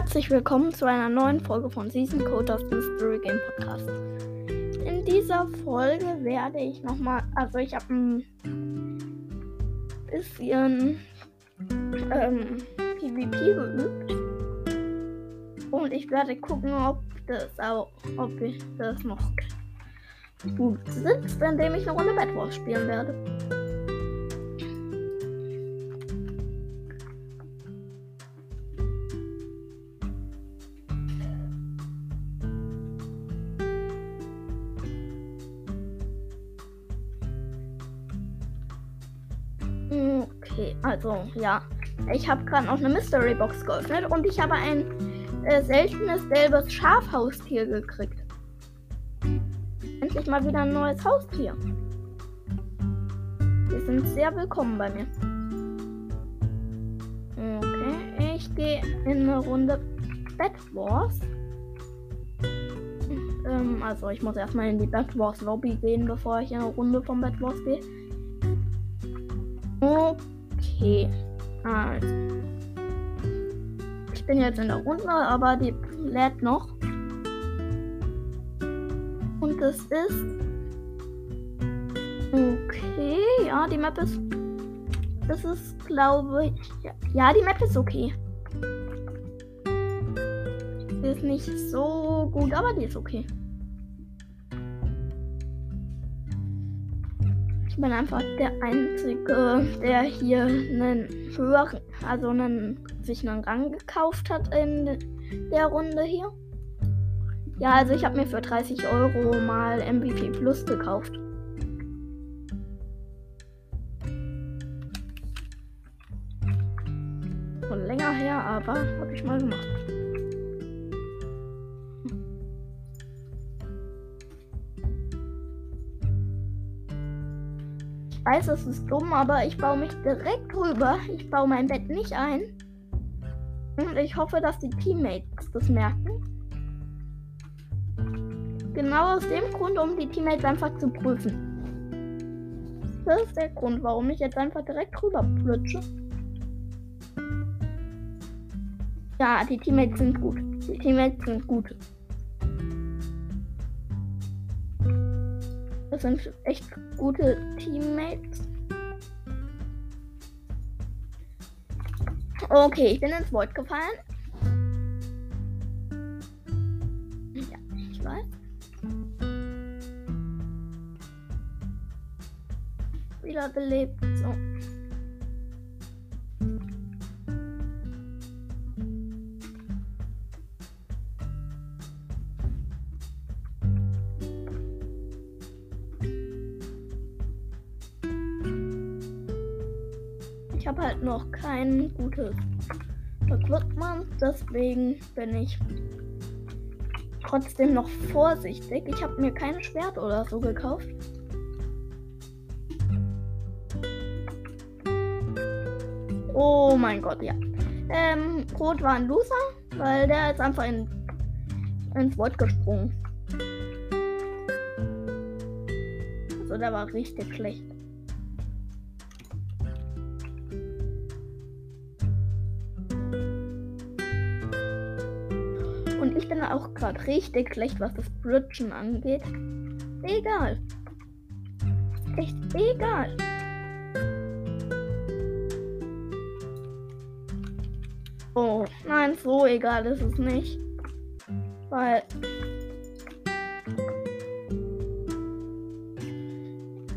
Herzlich willkommen zu einer neuen Folge von Season Coders Mystery Game Podcast. In dieser Folge werde ich nochmal, also ich habe ein bisschen ähm, PvP geübt und ich werde gucken, ob das auch, ob ich das noch gut sitzt, indem ich eine Runde Bad Wars spielen werde. Also ja. Ich habe gerade noch eine Mystery Box geöffnet und ich habe ein äh, seltenes gelbes Schafhaustier gekriegt. Endlich mal wieder ein neues Haustier. Sie sind sehr willkommen bei mir. Okay, ich gehe in eine Runde Bed Wars. Ähm, also ich muss erstmal in die Bed Wars Lobby gehen, bevor ich in eine Runde vom Bed Wars gehe. Okay. Also. Ich bin jetzt in der Runde, aber die lädt noch. Und das ist. Okay, ja, die Map ist. Das ist, glaube ich. Ja, ja, die Map ist okay. Die ist nicht so gut, aber die ist okay. Bin einfach der Einzige, der hier einen höheren, also einen, sich einen Rang gekauft hat in der Runde hier. Ja, also ich habe mir für 30 Euro mal MVP Plus gekauft. Schon länger her, aber habe ich mal gemacht. Weiß, es ist dumm, aber ich baue mich direkt rüber. Ich baue mein Bett nicht ein. Und ich hoffe, dass die Teammates das merken. Genau aus dem Grund, um die Teammates einfach zu prüfen. Das ist der Grund, warum ich jetzt einfach direkt rüber flutsche. Ja, die Teammates sind gut. Die Teammates sind gut. Das sind echt gute Teammates. Okay, ich bin ins Void gefallen. Ja, ich weiß. Wiederbelebt. So. Ich habe halt noch kein gutes Equipment, deswegen bin ich trotzdem noch vorsichtig. Ich habe mir kein Schwert oder so gekauft. Oh mein Gott, ja. Ähm, Rot war ein Loser, weil der ist einfach in, ins Wort gesprungen. Also der war richtig schlecht. Auch gerade richtig schlecht, was das Bridgen angeht. Egal. Echt egal. Oh, nein, so egal ist es nicht. Weil.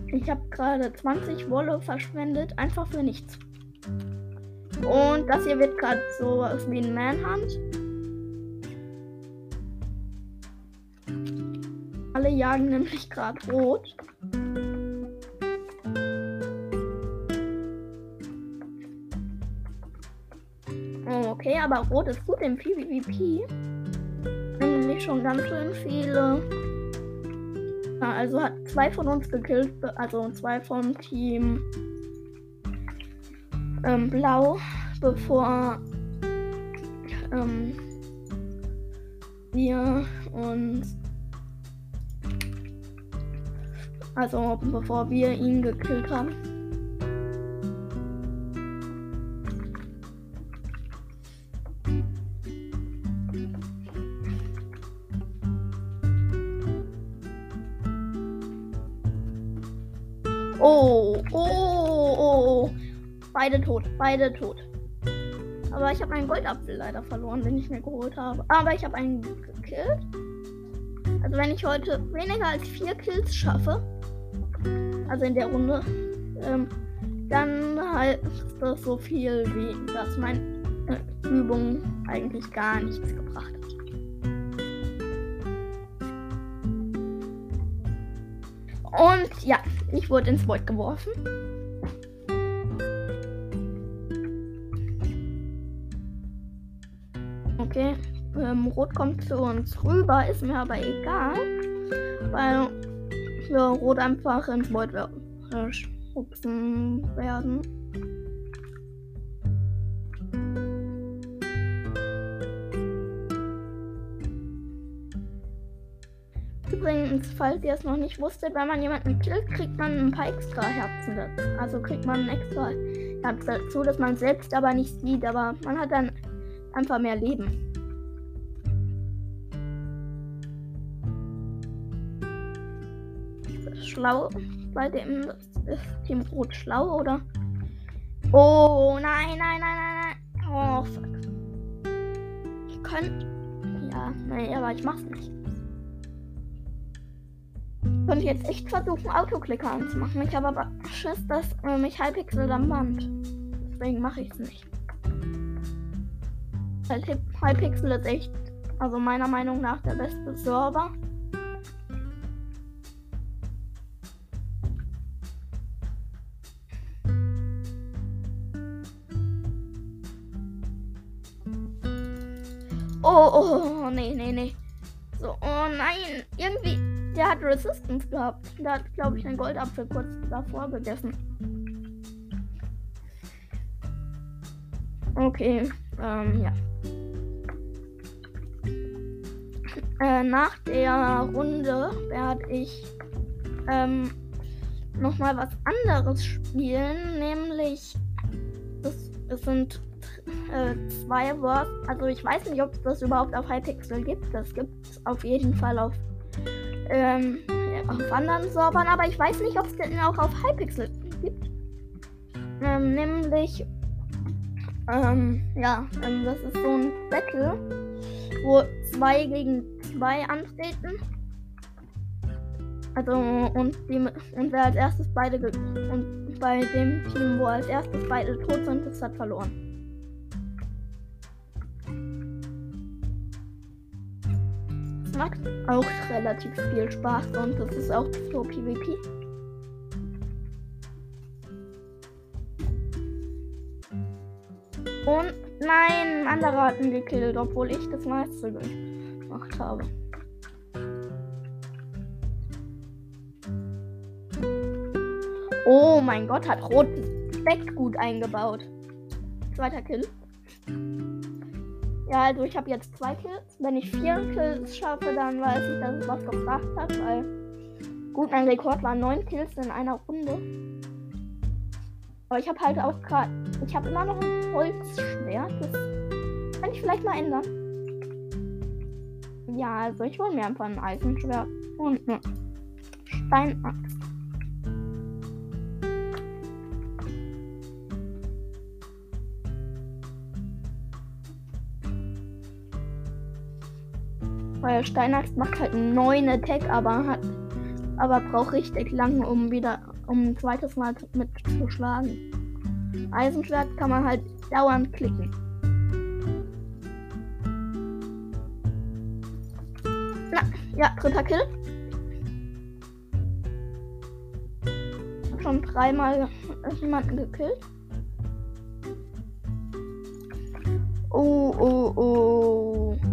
Ich habe gerade 20 Wolle verschwendet, einfach für nichts. Und das hier wird gerade so wie ein Manhunt. Jagen nämlich gerade rot. Oh, okay, aber rot ist gut im PvP. Nämlich schon ganz schön viele. Also hat zwei von uns gekillt, also zwei vom Team ähm, Blau, bevor ähm, wir uns also bevor wir ihn gekillt haben. Oh, oh, oh, oh. Beide tot, beide tot. Aber ich habe einen Goldapfel leider verloren, den ich mir geholt habe. Aber ich habe einen gekillt. Also wenn ich heute weniger als vier Kills schaffe, also in der Runde, ähm, dann heißt das so viel wie, dass meine äh, Übung eigentlich gar nichts gebracht hat. Und ja, ich wurde ins Void geworfen. Okay, ähm, Rot kommt zu uns rüber, ist mir aber egal, weil wir Rot einfach ins Void schubsen werden. Übrigens, falls ihr es noch nicht wusstet, wenn man jemanden killt, kriegt man ein paar extra Herzen dazu. Also kriegt man ein extra Herz dazu, dass man selbst aber nicht sieht, aber man hat dann einfach mehr Leben. Schlau bei dem ist Team Rot schlau, oder? Oh, nein, nein, nein, nein, nein. Oh, fuck. Ich könnte. Ja, nein, aber ich mach's nicht könnte jetzt echt versuchen, Autoklicker anzumachen. Ich habe aber Schiss, dass äh, mich Hypixel dann bannt. Deswegen mache ich es nicht. Weil Hypixel ist echt, also meiner Meinung nach, der beste Server. Oh, oh, oh, nee, nee, nee. So, oh nein, irgendwie der hat Resistance gehabt. Der hat, glaube ich, einen Goldapfel kurz davor gegessen. Okay, ähm, ja. Äh, nach der Runde werde ich ähm, nochmal was anderes spielen, nämlich es, es sind äh, zwei Wars. Also ich weiß nicht, ob es das überhaupt auf Hypixel gibt. Das gibt es auf jeden Fall auf ähm, auf anderen Servern, aber ich weiß nicht, ob es den auch auf Hypixel gibt. Ähm, nämlich, ähm, ja, ähm, das ist so ein Battle, wo zwei gegen zwei antreten. Also, und, die, und wer als erstes beide, und bei dem Team, wo als erstes beide tot sind, das hat verloren. Macht auch relativ viel Spaß und das ist auch so PvP. Und nein, ein anderer hat ihn gekillt, obwohl ich das meiste gemacht habe. Oh mein Gott, hat Rot Deck gut eingebaut. Zweiter Kill. Ja, also ich habe jetzt zwei Kills. Wenn ich vier Kills schaffe, dann weiß ich, dass es was gebracht hat, weil gut, mein Rekord war neun Kills in einer Runde. Aber ich habe halt auch gerade, ich habe immer noch ein Holzschwert. Das kann ich vielleicht mal ändern. Ja, also ich hole mir einfach ein Eisenschwert und eine Steinaxt. Weil Steinaxt macht halt einen neuen Attack, aber hat aber braucht richtig lange, um wieder um ein zweites Mal mitzuschlagen. Eisenschwert kann man halt dauernd klicken. Na, ja, dritter Kill. Hab schon dreimal jemanden gekillt. Oh, oh, oh.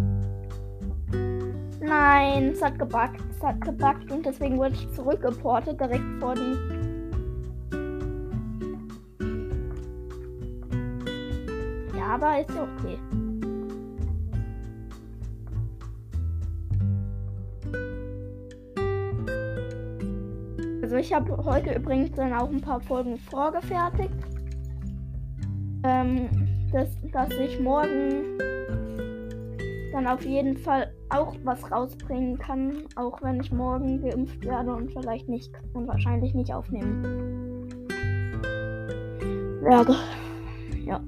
Nein, es hat gebackt. Es hat gebackt und deswegen wurde ich zurückgeportet direkt vor die. Ja, aber ist ja okay. Also ich habe heute übrigens dann auch ein paar Folgen vorgefertigt. Ähm, dass, dass ich morgen dann auf jeden Fall auch was rausbringen kann, auch wenn ich morgen geimpft werde und vielleicht nicht und wahrscheinlich nicht aufnehmen werde. Ja.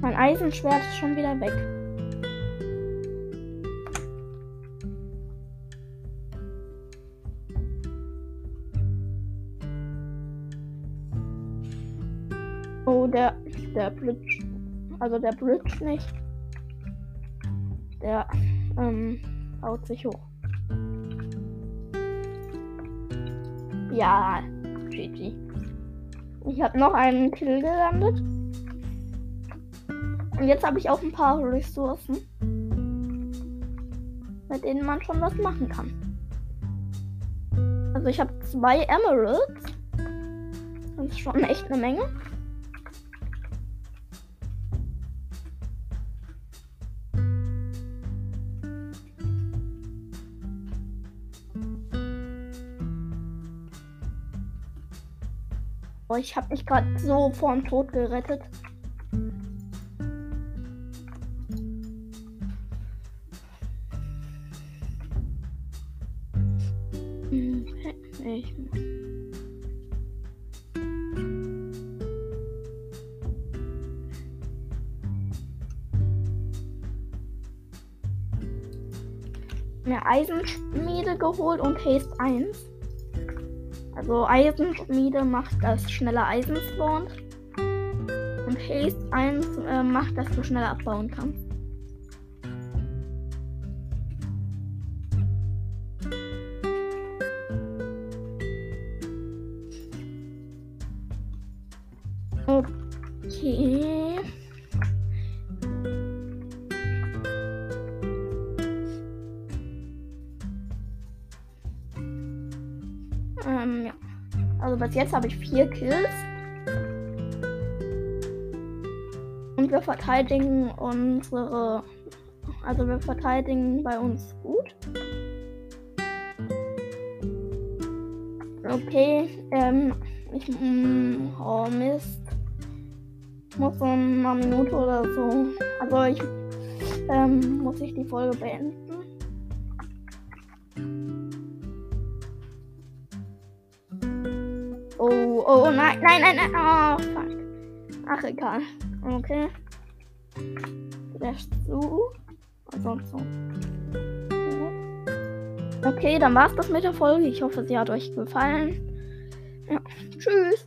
Mein Eisenschwert ist schon wieder weg. Oh, der, der Blitz. Also der Blitz nicht. Der ähm, haut sich hoch. Ja, GG. Ich habe noch einen Kill gelandet. Und jetzt habe ich auch ein paar Ressourcen, mit denen man schon was machen kann. Also ich habe zwei Emeralds. Das ist schon echt eine Menge. Oh, ich habe mich gerade so vorm Tod gerettet. Ich mir Eisenschmiede geholt und Haste 1. Also Eisenschmiede macht, dass schneller Eisen spawnt. Und Haste 1 äh, macht, dass du schneller abbauen kannst. Bis jetzt habe ich vier Kills. Und wir verteidigen unsere. Also wir verteidigen bei uns gut. Okay, ähm, ich. Mm, oh Mist. Muss so eine Minute oder so. Also ich. Ähm, muss ich die Folge beenden. Oh, oh, nein, nein, nein, nein. Oh, fuck. Ach, egal. Okay. Slash zu. Ansonsten. Okay, dann war's das mit der Folge. Ich hoffe, sie hat euch gefallen. Ja. Tschüss.